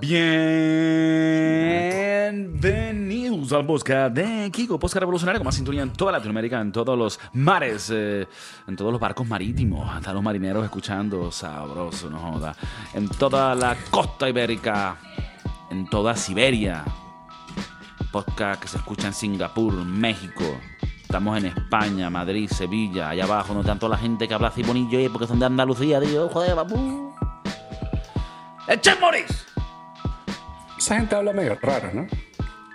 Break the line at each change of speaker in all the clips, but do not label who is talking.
Bienvenidos al podcast de Kiko, podcast revolucionario con más sintonía en toda Latinoamérica, en todos los mares, eh, en todos los barcos marítimos, hasta los marineros escuchando, sabroso, no joda, en toda la costa ibérica, en toda Siberia, podcast que se escucha en Singapur, México, estamos en España, Madrid, Sevilla, allá abajo, no tanto la gente que habla así bonillo, eh, porque son de Andalucía, tío, joder, vamos. ¡Echen Moris!
Esa gente habla medio raro, ¿no?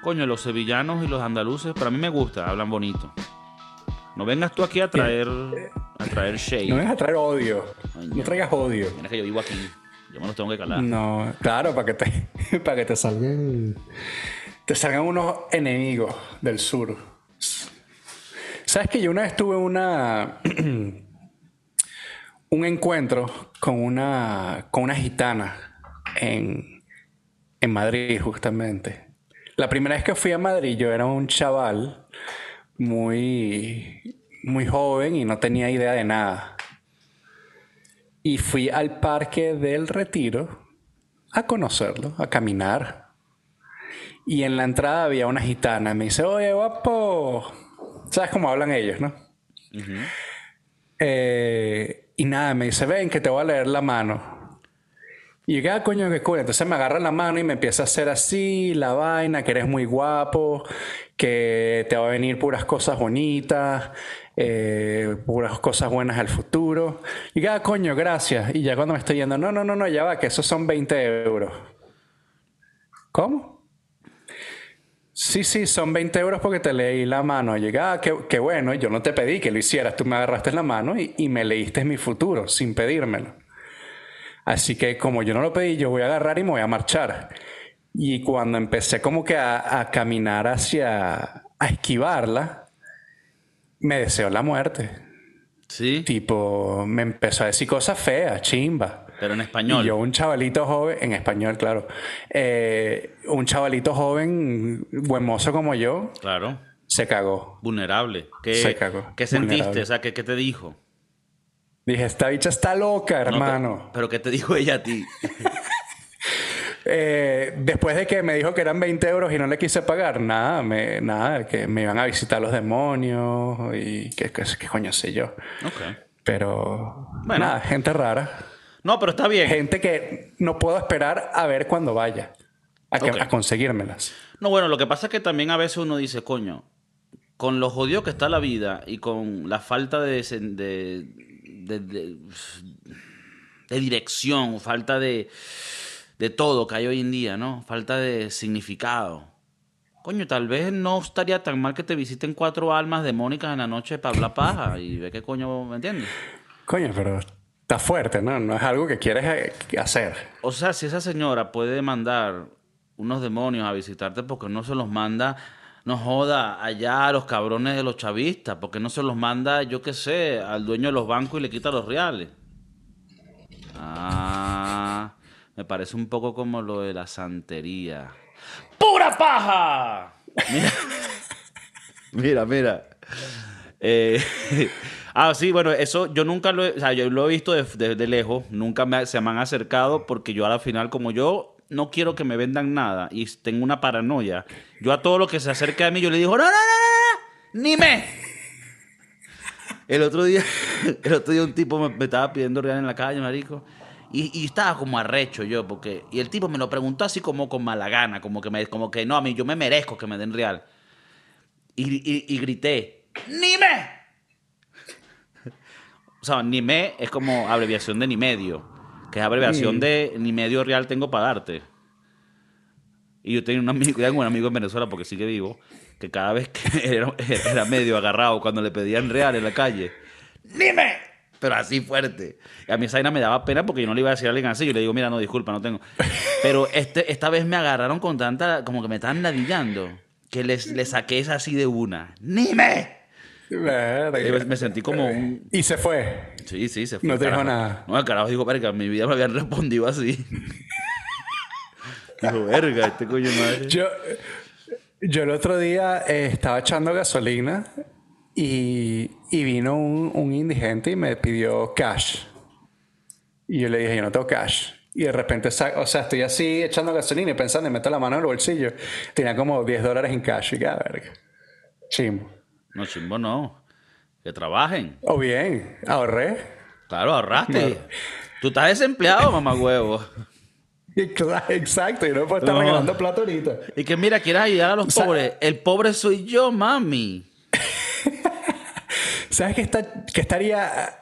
Coño, los sevillanos y los andaluces, pero a mí me gusta, hablan bonito. No vengas tú aquí a traer, a traer shade.
No vengas a traer odio. No traigas odio.
Mira que yo vivo aquí. Yo me los tengo que calar.
No, claro, para que te, para que te salgan, te salgan unos enemigos del sur. Sabes que yo una vez tuve una un encuentro con una con una gitana en, en Madrid justamente. La primera vez que fui a Madrid yo era un chaval muy muy joven y no tenía idea de nada. Y fui al parque del Retiro a conocerlo, a caminar. Y en la entrada había una gitana. Me dice, oye, guapo. ¿Sabes cómo hablan ellos, no? Eh, y nada, me dice, ven que te voy a leer la mano. Y yo, coño, qué cool. Entonces me agarra la mano y me empieza a hacer así, la vaina, que eres muy guapo, que te va a venir puras cosas bonitas, eh, puras cosas buenas al futuro. Y yo, ah, coño, gracias. Y ya cuando me estoy yendo, no, no, no, no, ya va, que esos son 20 euros. ¿Cómo? Sí, sí, son 20 euros porque te leí la mano. Llega, ah, qué, qué bueno, yo no te pedí que lo hicieras, tú me agarraste la mano y, y me leíste mi futuro sin pedírmelo. Así que como yo no lo pedí, yo voy a agarrar y me voy a marchar. Y cuando empecé como que a, a caminar hacia, a esquivarla, me deseó la muerte.
Sí,
Tipo, me empezó a decir cosas feas, chimba.
pero en español.
Y yo, un chavalito joven, en español, claro, eh, un chavalito joven, buen mozo como yo,
Claro.
se cagó.
Vulnerable. ¿Qué,
Se cagó.
¿qué sentiste?
Vulnerable.
O sea, ¿qué, qué te dijo?
Dije, esta bicha está loca,
No,
hermano.
pero, pero ¿qué te dijo ella a ti?
Eh, después de que me dijo que eran 20 euros y no le quise pagar, nada, me, nada, que me iban a visitar los demonios y qué, qué, qué coño sé yo.
ok.
Pero,
Bueno.
nada, gente rara.
No, pero está bien.
Gente que no puedo esperar a ver cuando vaya a, que-
Ok.
a conseguírmelas.
No, bueno, lo que pasa es que también a veces uno dice, coño, con lo jodido que está la vida y con la falta de, de, de- de dirección, falta de, de todo que hay hoy en día, ¿no? Falta de significado. Coño, tal vez no estaría tan mal que te visiten cuatro almas demónicas en la noche para hablar paja y ver qué coño, ¿me entiendes?
Coño, pero está fuerte, ¿no? No es algo que quieres eh, hacer.
O sea, si esa señora puede mandar unos demonios a visitarte, porque no se los manda, no joda, allá a los cabrones de los chavistas? porque no se los manda, yo qué sé, al dueño de los bancos y le quita los reales? Ah, me parece un poco como lo de la santería. ¡Pura paja! Mira, mira. mira. Eh, ah, sí, bueno, eso yo nunca lo he, o sea, yo lo he visto de, de- de lejos, nunca me, se me han acercado porque yo a la final, como yo no quiero que me vendan nada y tengo una paranoia, yo a todo lo que se acerca a mí, yo le digo, no, no, no, no, no, ni me. El otro día, el otro día un tipo me, me estaba pidiendo real en la calle, marico. Y, y estaba como arrecho yo, porque... Y el tipo me lo preguntó así como con mala gana, como que, me, como que no, a mí yo me merezco que me den real. Y, y- grité, ¡Ni me! O sea, ni me es como abreviación de ni medio, que es abreviación
Mm.
de ni medio real tengo para darte. Y yo tenía un amigo, tengo un amigo en Venezuela porque sigue vivo, que cada vez que era, era medio agarrado cuando le pedían real en la calle, ¡Dime! Pero así fuerte. Y a mí esa vaina me daba pena porque yo no le iba a decir a alguien así. Yo le digo, mira, no, disculpa, no tengo. Pero este, esta vez me agarraron con tanta, como que me estaban ladillando, que les, les saqué esa así de una. ¡Dime!
Verga.
Eh, Me sentí como un...
Y se fue.
Sí, sí, se fue.
No te dijo nada.
No, carajo dijo, verga, en mi vida me habían respondido así. dijo, verga, este coño madre.
Yo, yo el otro día eh, estaba echando gasolina y, y vino un, un indigente y me pidió cash. Y yo le dije, yo no tengo cash. Y de repente, o sea, estoy así echando gasolina y pensando en meter la mano en el bolsillo. Tenía como 10 dólares en cash y qué verga. Chimbo.
No, chimbo, no. Que trabajen.
O bien, ahorré.
Claro, ahorraste. Tú estás desempleado, mamá huevo.
Exacto, y no puedo estar
No.
regalando plata ahorita.
Y que mira, quieres ayudar a los
sea-
pobres. El pobre soy yo, mami.
¿Sabes qué, está, que estaría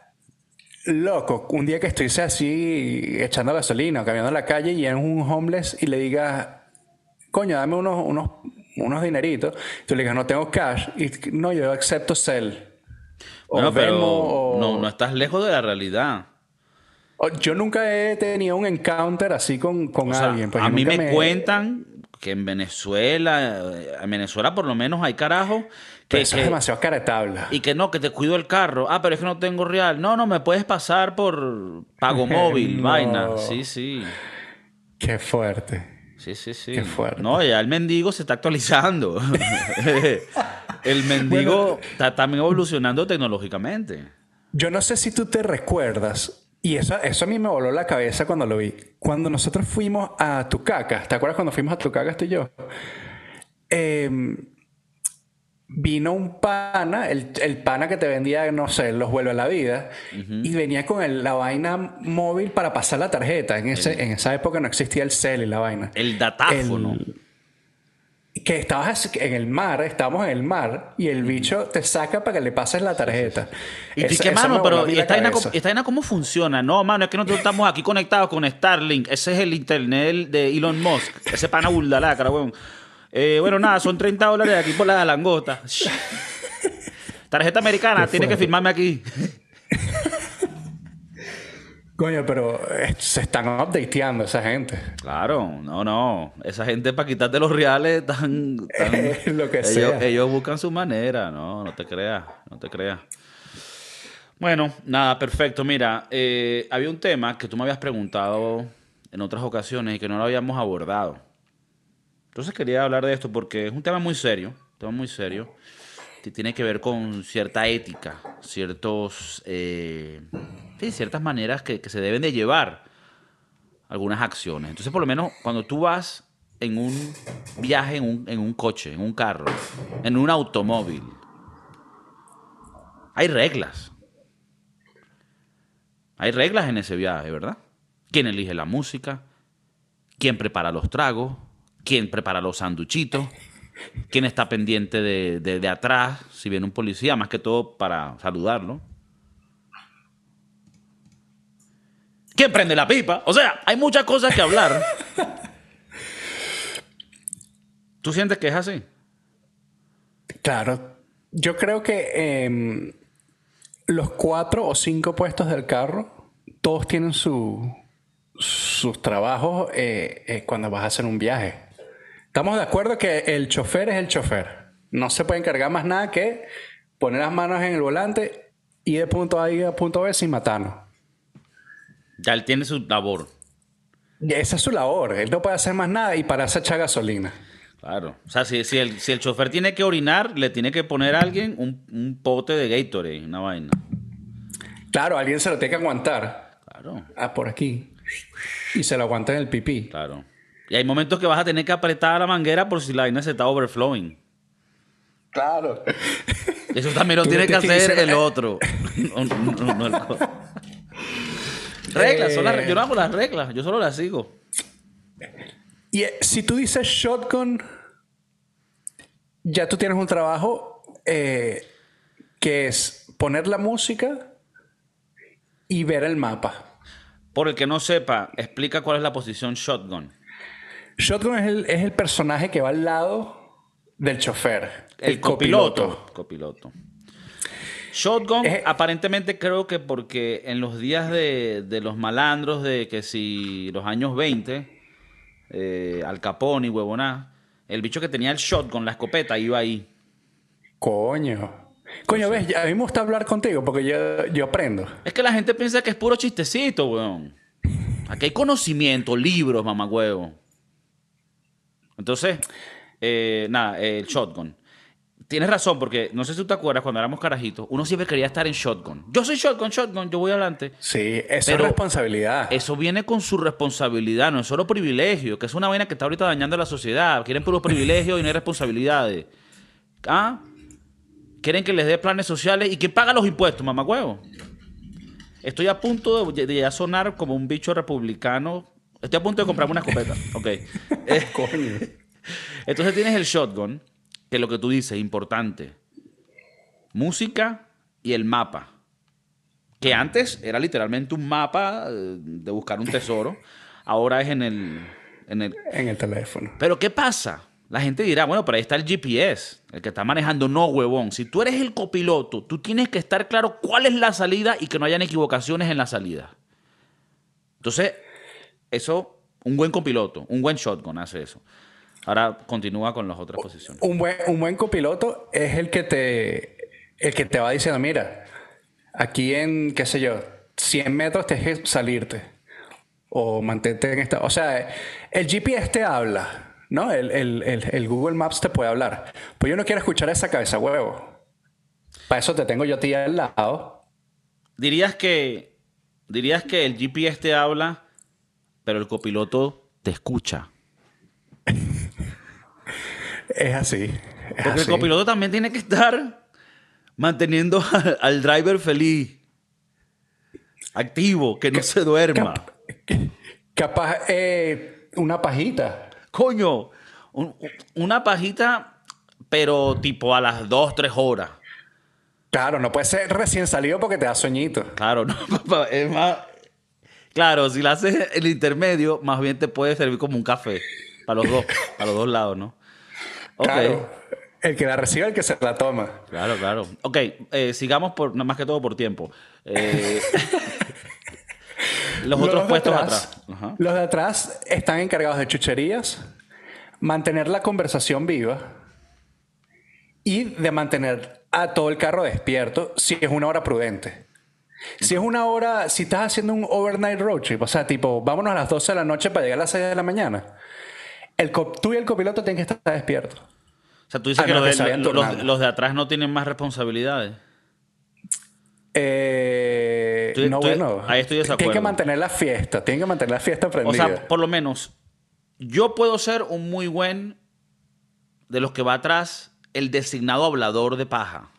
loco? Un día que estuviese así echando gasolina o caminando en la calle y en un homeless y le digas, coño, dame unos, unos, unos dineritos. Tú le digas, no tengo cash. Y no, yo acepto Cell. O
Bueno, pero
Venmo, o-
no, no estás lejos de la realidad.
Yo nunca he tenido un encounter así con, con
O sea,
alguien. pues
a mí me, cuentan que en Venezuela, eh, en Venezuela por lo menos hay carajos que, que-
es demasiado caretabla.
y que no, que te cuido el carro. Ah, pero es que no tengo real. No, no, me puedes pasar por pago móvil,
No.
vaina. Sí, sí.
Qué fuerte.
Sí, sí, sí.
Qué fuerte.
No, ya el mendigo se está actualizando. el mendigo está también evolucionando tecnológicamente.
Yo no sé si tú te recuerdas, y eso, eso a mí me voló la cabeza cuando lo vi. Cuando nosotros fuimos a Tucacas, ¿te acuerdas cuando fuimos a Tucacas tú y yo? Em, vino un pana, el, el pana que te vendía, no sé, los vuelve a la vida, y venía con el- la vaina móvil para pasar la tarjeta. En, ese, en esa época no existía el cel y la vaina.
El datáfono.
Que estabas en el mar, estábamos en el mar, y el bicho te saca para que le pases la tarjeta.
Y tú,
Eso-
¿qué,
eso me
mano? Pero
mí
¿y
la
esta vaina, cómo- esta vaina cómo funciona? No, mano, es que nosotros estamos aquí conectados con Starlink. Ese es el internet de Elon Musk. Ese pana burdalácara, weón. Eh, bueno, nada, son 30 dólares aquí por la langota. Tarjeta americana, tiene que firmarme aquí.
Coño, pero eh, se están updateando esa gente.
Claro, no, no. Esa gente para quitarte los reales están... están-
Lo que
ellos,
sea.
ellos buscan su manera, no, no te creas, no te creas. Bueno, nada, perfecto. Mira, eh, había un tema que tú me habías preguntado en otras ocasiones y que no lo habíamos abordado. Entonces quería hablar de esto porque es un tema muy serio, un tema muy serio, que tiene que ver con cierta ética, ciertos, eh, sí, ciertas maneras que, se deben de llevar algunas acciones. Entonces, por lo menos, cuando tú vas en un viaje, en un, en un coche, en un carro, en un automóvil, hay reglas. Hay reglas en ese viaje, ¿verdad? ¿Quién elige la música? ¿Quién prepara los tragos? ¿Quién prepara los sanduchitos? ¿Quién está pendiente de, de- atrás? Si viene un policía, más que todo para saludarlo. ¿Quién prende la pipa? O sea, hay muchas cosas que hablar. ¿Tú sientes que es así?
Claro. Yo creo que em, los cuatro o cinco puestos del carro, todos tienen su, sus trabajos eh, eh, cuando vas a hacer un viaje. Estamos de acuerdo que el chofer es el chofer. No se puede encargar más nada que poner las manos en el volante y de punto A a punto B sin matarnos.
Ya él tiene su labor.
Esa es su labor. Él no puede hacer más nada y para echar gasolina.
Claro. O sea, si, si, el, si el chofer tiene que orinar, le tiene que poner a alguien un, un pote de Gatorade, una vaina.
Claro, alguien se lo tiene que aguantar.
Claro,
Ah, por aquí. Y se lo aguanta en el pipí.
claro. Y hay momentos que vas a tener que apretar la manguera por si la vaina se está overflowing.
Claro.
Eso también lo tiene que
tienes que
hacer el otro. No, no, no, no, el co- reglas, son las re- yo no hago las reglas, yo solo las sigo.
Y eh, si tú dices shotgun, ya tú tienes un trabajo eh, que es poner la música y ver el mapa.
Por el que no sepa, explica cuál es la posición shotgun.
Shotgun es el, es el personaje que va al lado del chofer.
El, copiloto. Copiloto. Shotgun, aparentemente creo que porque en los días de, de los malandros de que si los años 20, eh, Al Capone y huevoná, el bicho que tenía el shotgun, la escopeta, iba ahí.
Coño. Coño, ves, ya- a mí me gusta hablar contigo porque yo, yo aprendo.
Es que la gente piensa que es puro chistecito, weón. Aquí hay conocimiento, libros, mamagüevo. Entonces, eh, nada, el shotgun. tienes razón, porque no sé si tú te acuerdas cuando éramos carajitos, uno siempre quería estar en shotgun. Yo soy shotgun, shotgun, yo voy adelante.
Sí, eso es responsabilidad.
Eso viene con su responsabilidad, no es solo privilegio, que es una vaina que está ahorita dañando a la sociedad. Quieren puros privilegios y no hay responsabilidades. ¿Ah? Quieren que les dé planes sociales y que paga los impuestos, mamagüevo. Estoy a punto de, de ya sonar como un bicho republicano. Estoy a punto de comprarme una escopeta. Ok. Eh,
Coño.
entonces tienes el shotgun, que lo que tú dices, importante. Música y el mapa. Que antes era literalmente un mapa eh, de buscar un tesoro. Ahora es en el, en el...
En el teléfono.
Pero ¿qué pasa? La gente dirá, bueno, pero ahí está el GPS, el que está manejando. No, huevón. Si tú eres el copiloto, tú tienes que estar claro cuál es la salida y que no hayan equivocaciones en la salida. Entonces, eso, un buen copiloto, un buen shotgun hace eso. Ahora continúa con las otras posiciones.
Un buen, un buen copiloto es el que te el que te va diciendo, mira, aquí en, qué sé yo, 100 metros tienes que salirte. O mantente en esta... O sea, el GPS te habla, ¿no? El, el- el- el Google Maps te puede hablar. Pues yo no quiero escuchar esa cabeza huevo. Para eso te tengo yo a ti al lado.
Dirías que, dirías que el GPS te habla, pero el copiloto te escucha.
Es así. es
Porque el copiloto también tiene que estar manteniendo al, al driver feliz, activo, que no se duerma.
Cap- capaz eh, una pajita.
Coño, un- una pajita, pero tipo a las 2, 3 horas.
Claro, no puede ser recién salido porque te da sueñito.
Claro, no, papá, es más. Claro, si la haces el intermedio, más bien te puede servir como un café. Para los dos, para los dos lados, ¿no? Ok.
Claro. El que la recibe, el que se la toma.
Claro, claro. Ok, eh, sigamos por, más que todo por tiempo. Eh, los otros puestos atrás. Ajá.
Los de atrás están encargados de chucherías, mantener la conversación viva y de mantener a todo el carro despierto si es una hora prudente. Si es una hora, si estás haciendo un overnight road trip, o sea, tipo, vámonos a las 12 de la noche para llegar a las 6 de la mañana, el tú y el copiloto tienen que estar despiertos.
O sea, tú dices
Ah,
que, los, de-
que se vayan
los-
turnando.
los de atrás no tienen más responsabilidades.
Eh, no, bueno.
ahí estoy de
Tienen que
desacuerdo.
mantener la fiesta, tienen que mantener la fiesta
O
prendida.
sea, por lo menos, yo puedo ser un muy buen de los que va atrás, el designado hablador de paja.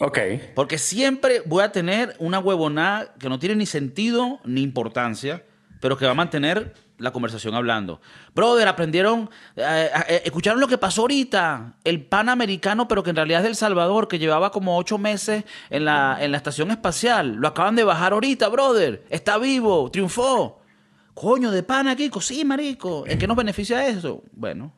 Ok.
Porque siempre voy a tener una huevonada que no tiene ni sentido ni importancia, pero que va a mantener la conversación hablando. Brother, aprendieron, eh, eh, escucharon lo que pasó ahorita. El pan americano, pero que en realidad es del Salvador, que llevaba como ocho meses en la, en la estación espacial. Lo acaban de bajar ahorita, brother. Está vivo, triunfó. Coño, de pana, Kiko. Sí, marico. ¿En qué nos beneficia eso? Bueno,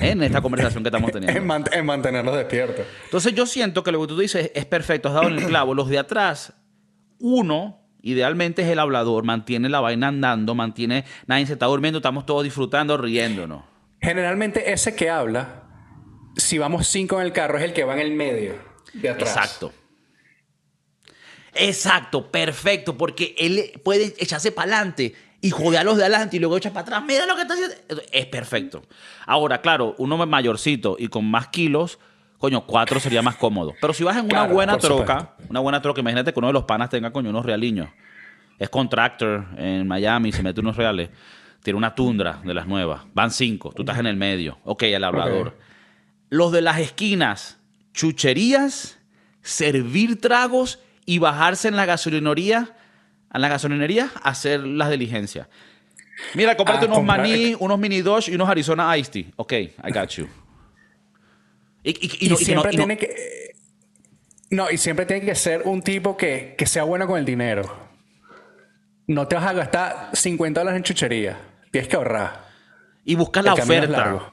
en esta conversación que estamos teniendo.
En, man- en mantenerlos despiertos.
Entonces yo siento que lo que tú dices es perfecto, has dado en el clavo. Los de atrás, uno, idealmente es el hablador, mantiene la vaina andando, mantiene, nadie se está durmiendo, estamos todos disfrutando, riéndonos.
Generalmente ese que habla, si vamos cinco en el carro, es el que va en el medio de atrás.
Exacto. Exacto, perfecto, porque él puede echarse para adelante y joder a los de adelante y luego echar para atrás. Mira lo que está haciendo. Es perfecto. Ahora, claro, uno mayorcito y con más kilos, coño, cuatro sería más cómodo. Pero si vas en una
Claro,
buena troca, una buena troca, imagínate que uno de los panas tenga, coño, unos realiños. Es contractor en Miami, se mete unos reales. Tiene una tundra de las nuevas. Van cinco, tú estás en el medio. Ok, el hablador. Los de las esquinas, chucherías, servir tragos y bajarse en la gasolinería, en la gasolinería, a hacer las diligencias. Mira, cómprate
Ah,
unos
comprar-
maní, unos mini Dodge y unos Arizona Iced Tea. Ok, I got you. Y, y- y
Y,
no- y que no-
siempre
no-
tiene que... No, y siempre tiene que ser un tipo que, que sea bueno con el dinero. No te vas a gastar 50 dólares en chuchería. Tienes que ahorrar.
y buscar la oferta.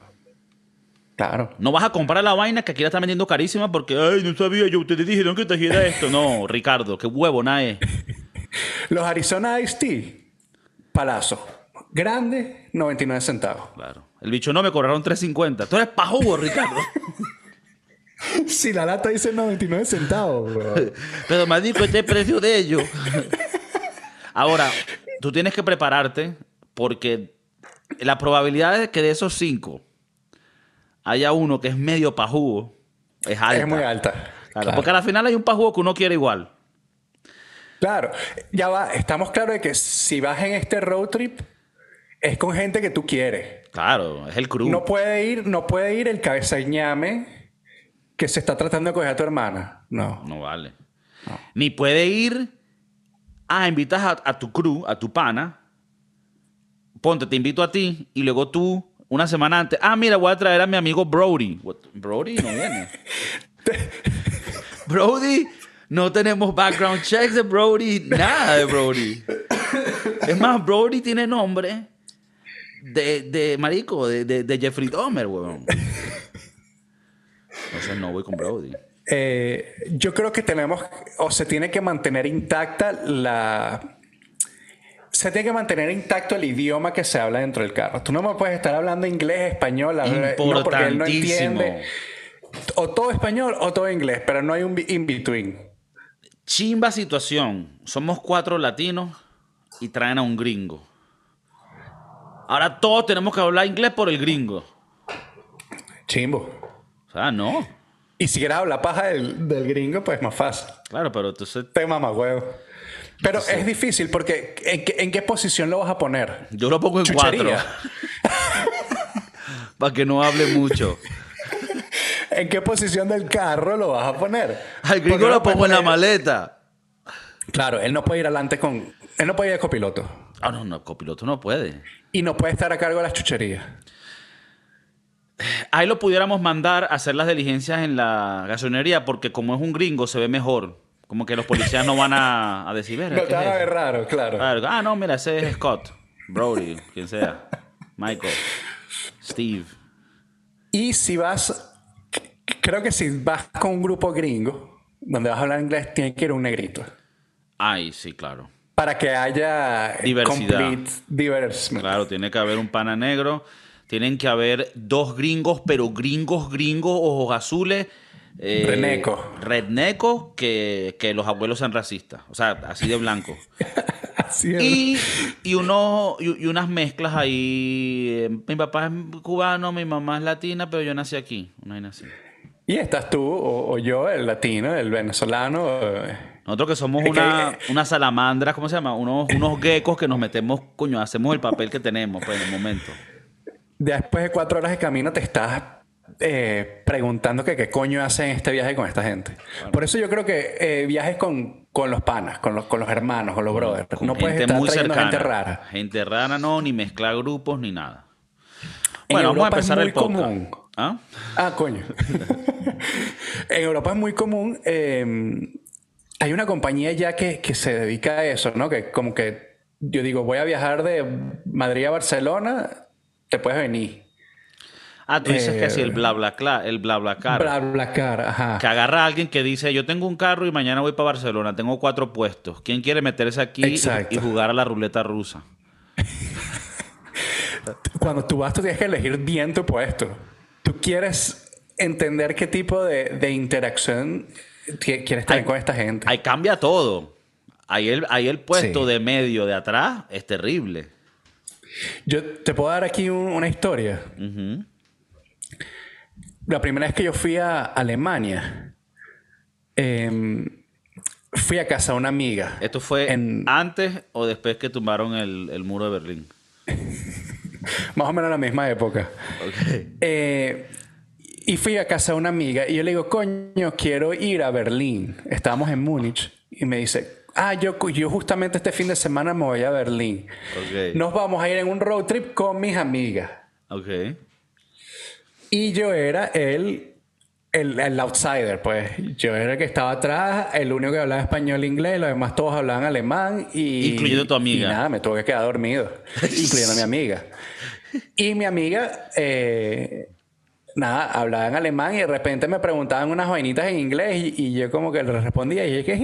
Claro.
No vas a comprar la vaina que aquí la están vendiendo carísima porque, ay, no sabía yo, ustedes dijeron que trajera esto. No, Ricardo, qué huevo, nada es.
Los Arizona Ice Tea, palazo. Grande, 99 centavos.
Claro. El bicho no me cobraron 3.50. Tú eres pajugo, Ricardo.
Si la lata dice 99 centavos, bro.
Pero me dijo este precio de ellos. Ahora, tú tienes que prepararte porque la probabilidad de que de esos cinco haya uno que es medio pajugo, es alta.
Es muy alta.
Claro,
Claro.
Porque al final hay un pajugo que uno quiere igual.
Claro, ya va, estamos claros de que si vas en este road trip es con gente que tú quieres.
Claro, es el crew.
No puede ir, no puede ir el cabeza de ñame que se está tratando de coger a tu hermana. No.
No vale. Ni puede ir. Ah, invitas a, a tu crew, a tu pana. Ponte, te invito a ti. Y luego tú, una semana antes. Ah, mira, voy a traer a mi amigo Brody. What? Brody no viene. Brody, no tenemos background checks de Brody. Nada de Brody. Es más, Brody tiene nombre de, de marico, de, de, de Jeffrey Dahmer, weón. Entonces no voy con Brody.
Eh, yo creo que tenemos, o se tiene que mantener intacta la... Se tiene que mantener intacto el idioma que se habla dentro del carro. Tú no me puedes estar hablando inglés, español, no, porque él no entiende. O todo español o todo inglés, pero no hay un in-between.
Chimba situación. Somos cuatro latinos y traen a un gringo. Ahora todos tenemos que hablar inglés por el gringo.
Chimbo.
O sea, no.
Y si quieres hablar paja del, del gringo, pues más fácil.
Claro, pero entonces
Te mama huevo. Pero es difícil porque ¿en qué, en qué posición lo vas a poner?
yo lo pongo en
Chuchería.
cuatro. Para que no hable mucho.
¿En qué posición del carro lo vas a poner?
Al gringo lo pongo en la maleta.
Claro, él no puede ir adelante con... Él no puede ir de copiloto.
Ah, no, no, copiloto no puede.
Y no puede estar a cargo de las chucherías.
Ahí lo pudiéramos mandar a hacer las diligencias en la gasolinería porque como es un gringo se ve mejor. Como que los policías no van a, a decir, "Verga,
No
¿qué
te van
es
a
eso?".
ver raro. Claro,
Ah, no, mira, ese es Scott, Brody, quien sea, Michael, Steve.
Y si vas... Creo que si vas con un grupo gringo, donde vas a hablar inglés, tiene que ir un negrito.
Ay, sí, claro.
Para que haya
Diversidad. Claro, tiene que haber un pana negro, tienen que haber dos gringos, pero gringos, gringos, ojos azules. Eh,
Redneco.
redneco, que, que los abuelos sean racistas. O sea, así de blanco.
Así es.
Y, y, uno, y, y unas mezclas ahí. Mi papá es cubano, mi mamá es latina, pero yo nací aquí. Una vaina así.
Y estás tú o, o yo, el latino, el venezolano. eh,
Nosotros que somos
Es que-
una, una salamandra, ¿cómo se llama? Unos, unos geckos que nos metemos, coño, hacemos el papel que tenemos, pues, en el momento.
Después de cuatro horas de camino te estás eh, preguntando que qué coño hacen este viaje con esta gente. Por eso yo creo que eh, viajes con, con los panas, con los, con los hermanos, con los brothers.
Con
no puedes estar
muy cercana.
gente rara.
Gente rara no, ni mezclar grupos, ni nada.
En
Bueno, vamos a
Europa es
empezar
muy
el podcast.
común.
¿Ah?
Ah, coño. en Europa es muy común. eh, hay una compañía ya que, que se dedica a eso, ¿no? Que como que yo digo, voy a viajar de Madrid a Barcelona, te puedes venir.
Ah, tú dices
Eh,
que sí, el bla bla cla- el bla bla car.
Bla, bla, cara, ajá.
Que agarra a alguien que dice, yo tengo un carro y mañana voy para Barcelona, tengo cuatro puestos. ¿Quién quiere meterse aquí
Exacto.
y jugar a la ruleta rusa?
Cuando tú vas, tú tienes que elegir bien tu puesto. Tú quieres entender qué tipo de, de interacción qui- quieres tener con esta gente.
Ahí cambia todo. Ahí el, ahí el puesto
Sí.
de medio de atrás es terrible.
Yo te puedo dar aquí un- una historia. La primera vez que yo fui a Alemania, em, fui a casa de una amiga.
¿Esto fue
En-
antes o después que tumbaron el, el muro de Berlín?
Más o menos en la misma época. Eh, y fui a casa de una amiga y yo le digo, coño, quiero ir a Berlín. Estábamos en Múnich y me dice, ah, yo, yo justamente este fin de semana me voy a Berlín. Nos vamos a ir en un road trip con mis amigas.
Ok.
Y yo era el, el, el outsider, pues. Yo era el que estaba atrás, el único que hablaba español e inglés, los demás todos hablaban alemán y...
Incluyendo tu amiga.
Y nada, me tuve que quedar dormido, incluyendo a mi amiga. Y mi amiga, eh, nada, hablaba en alemán y de repente me preguntaban unas vainitas en inglés y, y yo como que le respondía y que...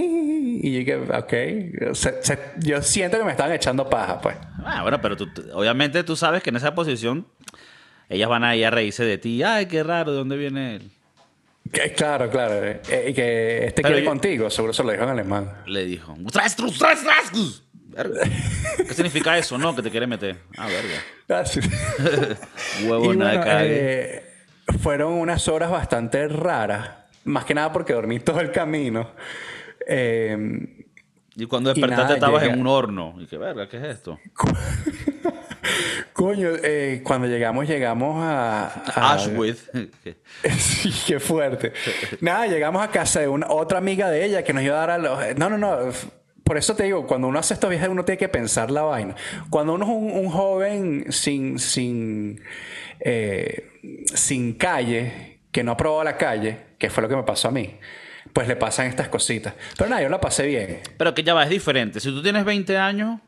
Y que, ok. Se- se- yo siento que me estaban echando paja, pues.
Ah, bueno, pero tú- obviamente tú sabes que en esa posición ellas van a ir a reírse de ti. Ay, qué raro, ¿de dónde viene él?
Que- claro, claro. eh, y que este
Pero
quiere
yo-
contigo, seguro se lo dijo en alemán.
Le dijo. "Tras, tras, tras, gus". Verga. ¿Qué significa eso? No, que te quiere meter. Ah, verga.
Ah, sí.
Huevo,
Y
nada de
bueno,
cague.
eh, fueron unas horas bastante raras. Más que nada porque dormí todo el camino. Eh,
y cuando
Y
despertaste
nada,
estabas
llega-
en un horno. Y que verga, ¿qué es esto?
coño, eh, cuando llegamos, llegamos a... a- Sí, qué fuerte. Nada, llegamos a casa de una, otra amiga de ella que nos iba a dar a los... No, no, no. Por eso te digo, cuando uno hace estos viajes uno tiene que pensar la vaina. Cuando uno es un, un joven sin, sin, eh, sin calle, que no ha probado la calle, que fue lo que me pasó a mí, pues le pasan estas cositas. Pero nada, yo la pasé bien.
Pero que ya va, es diferente. Si tú tienes 20 años,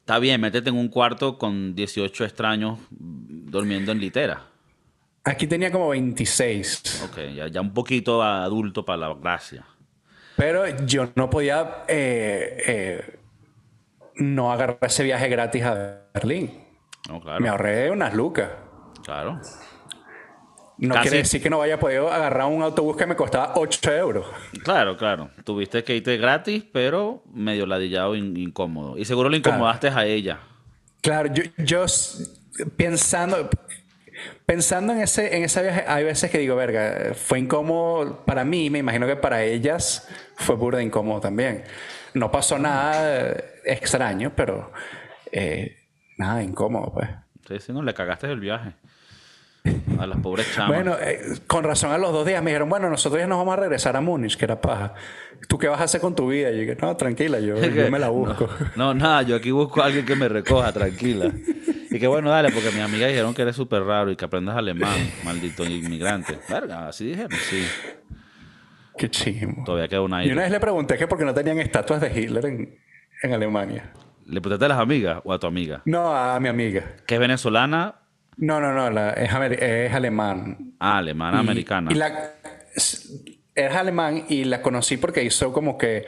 está bien, métete en un cuarto con 18 extraños durmiendo en litera.
Aquí tenía como 26.
Ok, ya, ya un poquito adulto para la gracia.
Pero yo no podía eh, eh, no agarrar ese viaje gratis a Berlín.
No, claro.
Me ahorré unas lucas.
Claro.
No
Casi-
quiere decir que no vaya podido agarrar un autobús que me costaba 8 euros.
Claro, claro. Tuviste que irte gratis, pero medio ladillado, in- incómodo. Y seguro le incomodaste a ella.
Claro, yo, yo pensando, pensando en ese, en ese viaje, hay veces que digo, verga, fue incómodo para mí, me imagino que para ellas fue burda de incómodo también. No pasó nada extraño, pero eh, nada incómodo, pues.
Sí, sí, no, le cagaste el viaje. A las pobres chamas.
Bueno, eh, con razón a los dos días me dijeron, bueno, nosotros ya nos vamos a regresar a Múnich, que era paja. ¿Tú qué vas a hacer con tu vida? Y yo dije, no, tranquila, yo, yo me la busco.
No, nada, yo aquí busco a alguien que me recoja, tranquila. Y que bueno, dale, porque mis amigas dijeron que eres súper raro y que aprendas alemán, maldito inmigrante. Verga, así dijeron, sí.
Qué chimo.
Todavía queda una
Y una vez le pregunté que por qué no tenían estatuas de Hitler en, en Alemania.
¿Le preguntaste a las amigas o a tu amiga?
No, a mi amiga.
Que es venezolana,
No, no, no, la- es, es alemán.
ah, alemana,
Y-
americana.
Y la, es alemán y la conocí porque hizo como que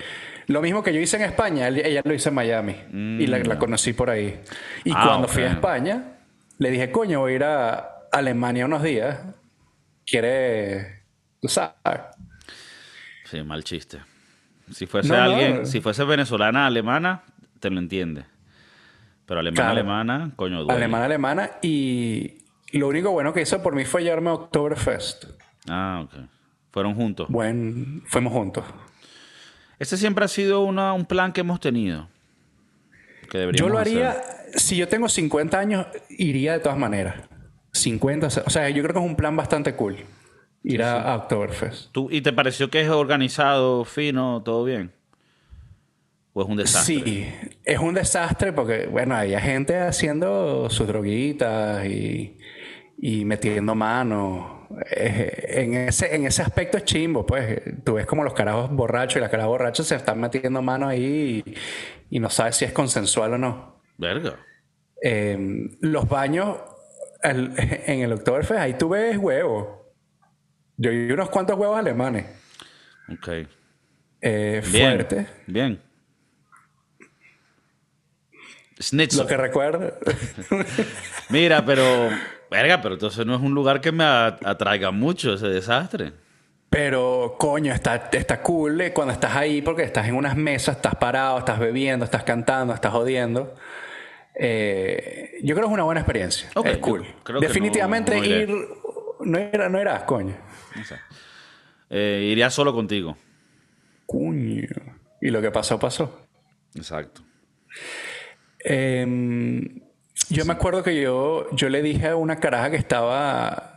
lo mismo que yo hice en España, ella lo hizo en Miami. Y la, la conocí por ahí. Y
Ah,
cuando fui a España, le dije, coño, voy a ir a Alemania unos días. ¿Quiere...? Tú sabes.
Sí, mal chiste. Si fuese
No, no.
alguien, si fuese venezolana, alemana, te lo entiende. Pero alemana,
Claro.
alemana, coño, duele.
Alemana, alemana. Y lo único bueno que hizo por mí fue llevarme a Oktoberfest.
Ah, ok. Fueron juntos.
Buen, fuimos juntos.
Ese siempre ha sido una- un plan que hemos tenido. Que
Yo lo
hacer.
haría, si yo tengo 50 años, iría de todas maneras. 50, o sea, yo creo que es un plan bastante cool. Ir a, a Oktoberfest.
¿Tú- ¿Y te pareció que es organizado, fino, todo bien? ¿O es un desastre?
Sí, es un desastre porque, bueno, había gente haciendo sus droguitas y, y metiendo mano. En ese, en ese aspecto es chimbo, pues. Tú ves como los carajos borrachos y las carajos borrachas se están metiendo mano ahí y, y no sabes si es consensual o no.
Verga.
Eh, los baños en el Oktoberfest, ahí tú ves huevos. Yo vi unos cuantos huevos alemanes.
Ok.
Eh,
Bien.
fuerte.
Bien. Schnitzel.
Lo que recuerdo.
Mira, pero... Verga, pero entonces no es un lugar que me atraiga mucho ese desastre.
Pero, coño, está, está cool eh, cuando estás ahí porque estás en unas mesas, estás parado, estás bebiendo, estás cantando, estás jodiendo. Eh, yo creo que es una buena experiencia. Es cool.
creo que
Definitivamente
no- no iré.
ir. No, era, no irás, coño.
No sé. Eh, iría solo contigo.
Coño. Y lo que pasó, pasó.
Exacto.
Eh, yo me acuerdo que yo, yo le dije a una caraja que estaba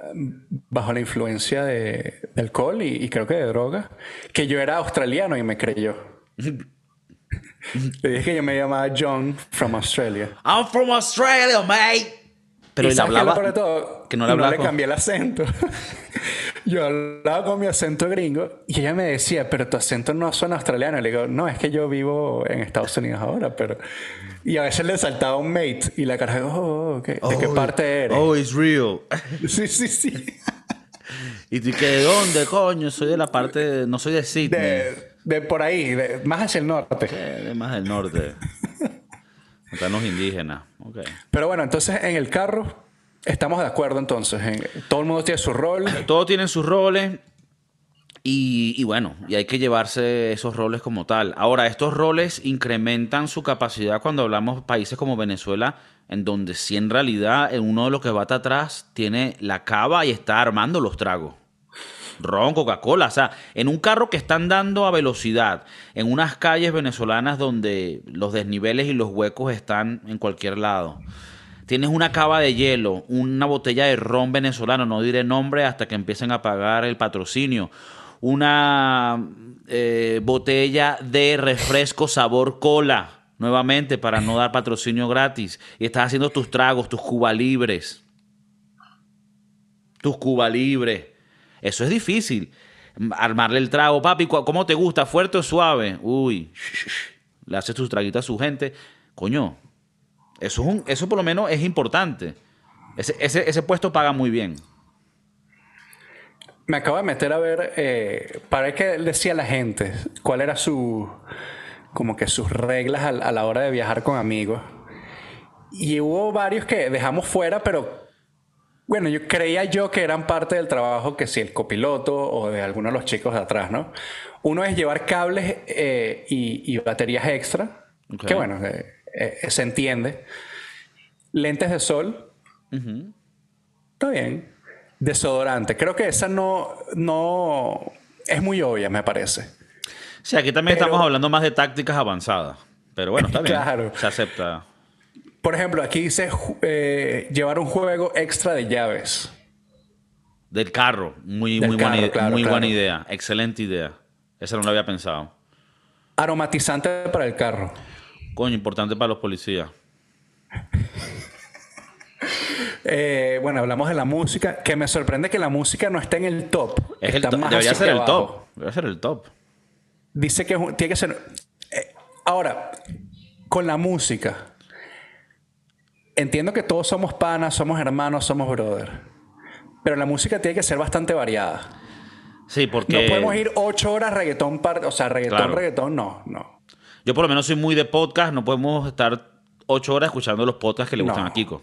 bajo la influencia de, de alcohol y, y creo que de droga, que yo era australiano y me creyó. le dije que yo me llamaba John from Australia.
I'm from Australia, mate. Pero
¿Y lo
hablaba...
todo?
que no le hablaba con-
cambié el acento. yo hablaba con mi acento gringo y ella me decía, pero tu acento no suena australiano. Le digo, no, es que yo vivo en Estados Unidos ahora, pero... Y a veces le saltaba un mate y la cara, oh, ok, ¿de qué parte eres?
Oh, it's real.
Sí, sí, sí.
¿Y tú qué? ¿De dónde, coño? Soy de la parte... de- No soy de Sydney.
De, de por ahí, de- más hacia el norte.
De más del norte. Están los indígenas. Ok.
Pero bueno, entonces en el carro estamos de acuerdo entonces. en- todo el mundo tiene su rol.
Todos tienen sus roles. Y, bueno, y hay que llevarse esos roles como tal. Ahora, estos roles incrementan su capacidad cuando hablamos de países como Venezuela, en donde sí en realidad uno de los que bata atrás tiene la cava y está armando los tragos. Ron, Coca-Cola, o sea, en un carro que están dando a velocidad, en unas calles venezolanas donde los desniveles y los huecos están en cualquier lado. Tienes una cava de hielo, una botella de ron venezolano, no diré nombre hasta que empiecen a pagar el patrocinio, una eh, botella de refresco sabor cola, nuevamente para no dar patrocinio gratis, y estás haciendo tus tragos, tus cuba libres. Tus cuba libres. Eso es difícil. Armarle el trago, papi, ¿cómo te gusta? ¿Fuerte o suave? Uy, le haces tus traguitas a su gente. Coño, eso, es un, eso por lo menos es importante. Ese, ese, ese puesto paga muy bien.
Me acabo de meter a ver, eh, para qué decía la gente, cuál era su, como que sus reglas a, a, la hora de viajar con amigos. Y hubo varios que dejamos fuera, pero bueno, yo creía yo que eran parte del trabajo que si el copiloto o de alguno de los chicos de atrás, ¿no? Uno es llevar cables eh, y, y, baterías extra, okay. que bueno, eh, eh, se entiende. Lentes de sol. Uh -huh. Está bien. Desodorante. Creo que esa no, no es muy obvia, me parece.
Sí, aquí también pero, estamos hablando más de tácticas avanzadas. Pero bueno, está bien. Claro. Se acepta.
Por ejemplo, aquí dice eh, llevar un juego extra de llaves.
Del carro. Muy, Del muy, carro, buena, claro, muy claro. buena idea. Excelente idea. Esa no lo había pensado.
Aromatizante para el carro.
Coño, importante para los policías.
eh, bueno, hablamos de la música. Que me sorprende que la música no esté en el top.
Es el to debería ser el top. Debería ser el top.
Dice que tiene que ser. Eh, ahora, con la música. Entiendo que todos somos panas, somos hermanos, somos brother. Pero la música tiene que ser bastante variada.
Sí, porque.
No podemos ir ocho horas reggaetón, par... o sea, reggaetón, claro. reggaetón, no, no.
Yo por lo menos soy muy de podcast, no podemos estar ocho horas escuchando los podcasts que le gustan
no.
a Kiko.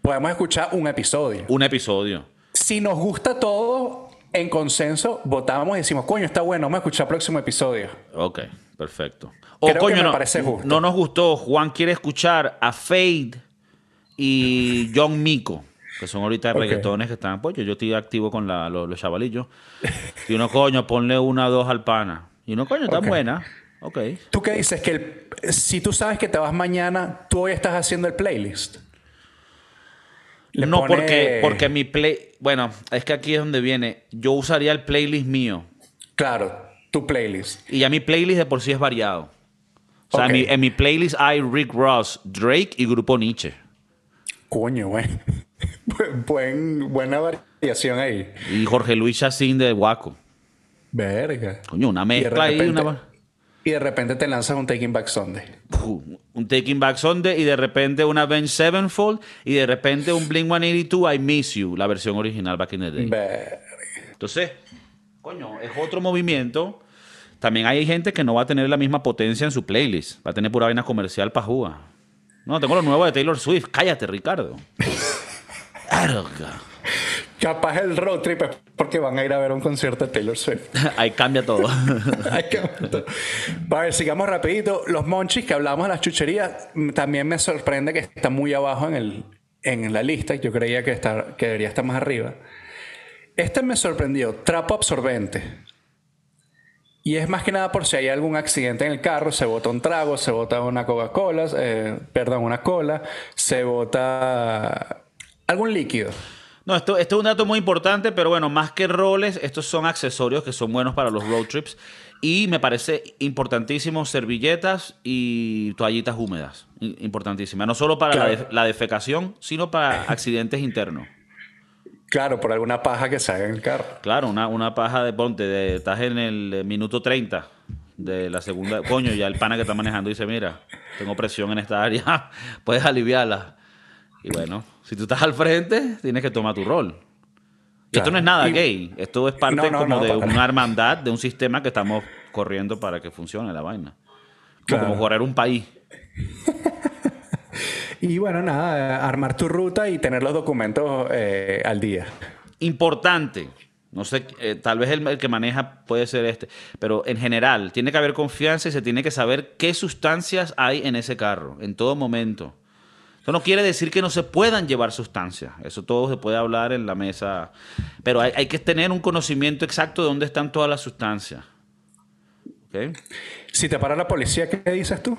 Podemos escuchar un episodio.
Un episodio.
Si nos gusta todo, en consenso, votamos y decimos, coño, está bueno, vamos a escuchar el próximo episodio.
Ok, perfecto. O
Creo
coño,
que me
no,
parece justo.
no nos gustó, Juan quiere escuchar a Fade y John Mico, que son ahorita reggaetones que están, pues yo, yo estoy activo con la- los, los chavalillos. Y uno, coño, ponle una o dos al pana. Y uno, coño, está buena. Ok.
¿Tú qué dices? Que el- si tú sabes que te vas mañana, tú hoy estás haciendo el playlist. Le
no,
pone-
porque, porque mi play. Bueno, es que aquí es donde viene. Yo usaría el playlist mío.
Claro, tu playlist.
Y ya mi playlist de por sí es variado. O sea, en, mi, en mi playlist hay Rick Ross, Drake y Grupo Nietzsche.
Coño, güey. Buen- buen- buena variación ahí.
Y Jorge Luis Chacín de Waco.
Verga.
Coño, una
Y de
mezcla ahí.
repente-
Una...
Y de repente te lanzas un Taking Back Sunday.
Uf, un Taking Back Sunday y de repente una Avenged Sevenfold y de repente un Blink 182 I Miss You, la versión original back in the day.
Verga.
Entonces, coño, es otro movimiento. También hay gente que no va a tener la misma potencia en su playlist. Va a tener pura vaina comercial para jugar. No, tengo lo nuevo de Taylor Swift. Cállate, Ricardo. Verga.
Capaz el road trip es porque van a ir a ver un concierto de Taylor Swift.
Ahí cambia todo.
Hay que- a ver, sigamos rapidito. Los monchis que hablamos de las chucherías, mm, también me sorprende que está muy abajo en, el, en la lista. Yo creía que, estar, que debería estar más arriba. Este me sorprendió. Trapo absorbente. Y es más que nada por si hay algún accidente en el carro, se bota un trago, se bota una Coca-Cola, eh, perdón, una cola, se bota algún líquido.
No, esto, esto es un dato muy importante, pero bueno, más que roles, estos son accesorios que son buenos para los road trips. Y me parece importantísimo servilletas y toallitas húmedas. I- Importantísimas. No solo para la, def- la defecación, sino para accidentes internos.
Claro, por alguna paja que se haga en el carro.
Claro, una, una paja de ponte, de, estás en el eh, minuto 30 de la segunda. Coño, ya el pana que está manejando dice: Mira, tengo presión en esta área, puedes aliviarla. Y bueno, si tú estás al frente, tienes que tomar tu rol. Y esto no es nada
Y-
gay. Esto es parte
No, no,
como
no,
de una hermandad, de un sistema que estamos corriendo para que funcione la vaina. Como,
Claro.
como correr un país.
Y bueno, nada, armar tu ruta y tener los documentos eh, al día.
Importante, No sé, eh, tal vez el, el que maneja puede ser este, pero en general tiene que haber confianza y se tiene que saber qué sustancias hay en ese carro, en todo momento. Eso no quiere decir que no se puedan llevar sustancias, eso todo se puede hablar en la mesa, pero hay, hay que tener un conocimiento exacto de dónde están todas las sustancias. ¿Ok?
Si te para la policía, ¿qué dices tú?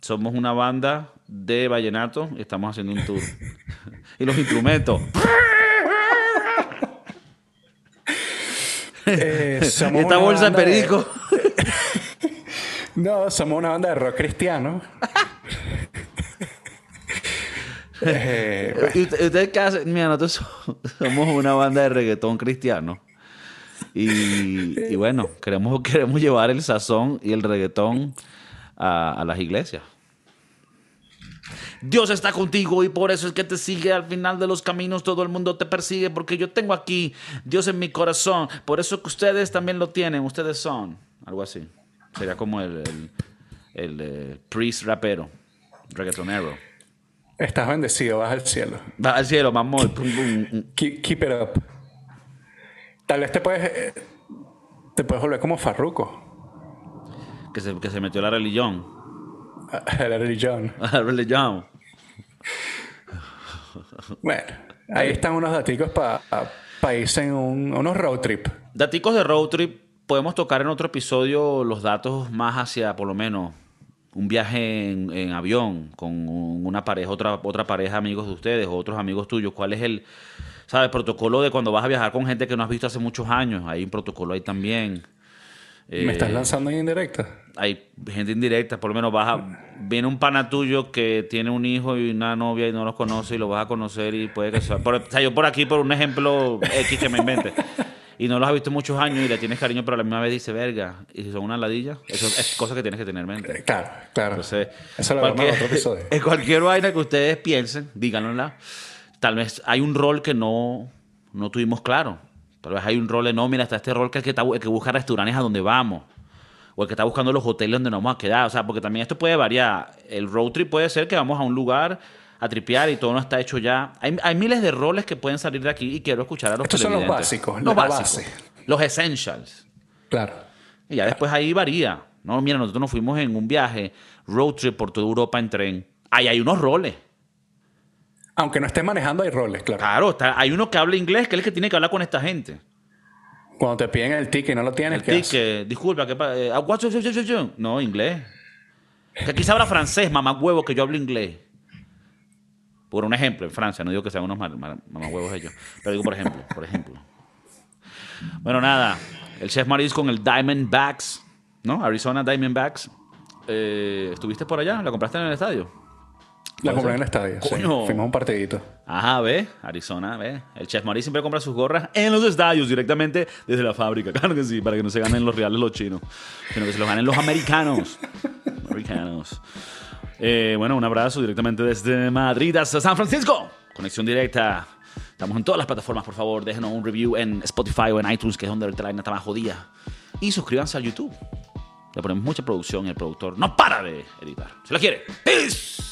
Somos una banda de vallenato y estamos haciendo un tour. y los instrumentos.
Eh,
Esta bolsa de perico.
No, somos una banda de rock cristiano. Eh,
¿Y usted- ¿Ustedes qué hacen? Mira, nosotros so- somos una banda de reggaetón cristiano. Y, bueno, queremos, queremos llevar el sazón y el reggaetón a, las iglesias. Dios está contigo y por eso es que te sigue al final de los caminos. Todo el mundo te persigue porque yo tengo aquí Dios en mi corazón. Por eso que ustedes también lo tienen. Ustedes son. Algo así. Sería como el, el, el, eh, priest rapero, reggaetonero.
Estás bendecido, vas al cielo.
Va al cielo, mamón.
Keep, keep it up. Tal vez te puedes, eh, te puedes volver como Farruko.
Que se, que se metió a la religión.
A la religión.
A la religión.
Bueno, ahí están unos daticos para irse en un- unos road trip.
Daticos de road trip. Podemos tocar en otro episodio los datos más hacia, por lo menos, un viaje en, en avión con una pareja, otra, otra pareja amigos de ustedes o otros amigos tuyos. ¿Cuál es el, sabes, protocolo de cuando vas a viajar con gente que no has visto hace muchos años? Hay un protocolo ahí también.
¿Me estás
Eh,
lanzando ahí en directo?
hay gente indirecta, por lo menos vas a, viene un pana tuyo que tiene un hijo y una novia y no los conoce y lo vas a conocer y puede que sea, por- o sea, yo por aquí por un ejemplo X que me invente y no los has visto muchos años y le tienes cariño pero a la misma vez dice verga y si son una ladilla, eso es cosa que tienes que tener en mente.
Eh, Claro, claro.
Entonces,
Eso lo
cualquier-
otro episodio.
en cualquier vaina que ustedes piensen, díganla. Tal vez hay un rol que no, no tuvimos claro. Tal vez hay un rol de no, mira, está este rol que el que, está, el que busca restaurantes a donde vamos. O el que está buscando los hoteles donde nos vamos a quedar. O sea, porque también esto puede variar. El road trip puede ser que vamos a un lugar a tripear y todo no está hecho ya. Hay, hay miles de roles que pueden salir de aquí y quiero escuchar a los
Estos son los básicos,
Los básicos.
base.
Los essentials.
Claro.
Y ya después ahí varía. No, mira, nosotros nos fuimos en un viaje, road trip por toda Europa en tren. Ahí hay unos roles.
Aunque no estés manejando, hay roles, claro.
Claro, está- hay uno que habla inglés, que es el que tiene que hablar con esta gente.
Cuando te piden el ticket y no lo tienes,
El
¿qué haces?
ticket, disculpa, ¿qué pa- eh, your- No, inglés. Que aquí se habla francés, mamá huevo, que yo hablo inglés. Por un ejemplo, en Francia, no digo que sean unos mamá huevos ellos, pero digo por ejemplo, por ejemplo. Bueno, nada, el Chef Maris con el Diamondbacks, ¿no? Arizona Diamondbacks. Eh, ¿Estuviste por allá? ¿La compraste en el estadio?
La
¿Puede
compré en el estadio. sí. Fuimos a un partidito.
Ajá, ve, Arizona, ve. El Chef Maris siempre compra sus gorras en los estadios directamente desde la fábrica. Claro que sí, para que no se ganen los reales los chinos, sino que se los ganen los americanos. americanos. Eh, bueno, un abrazo directamente desde Madrid hasta San Francisco. Conexión directa. Estamos en todas las plataformas, por favor. Déjenos un review en Spotify o en iTunes, que es donde ahorita la está más jodida. Y suscríbanse al YouTube. Le ponemos mucha producción y el productor no para de editar. Se la quiere. Peace.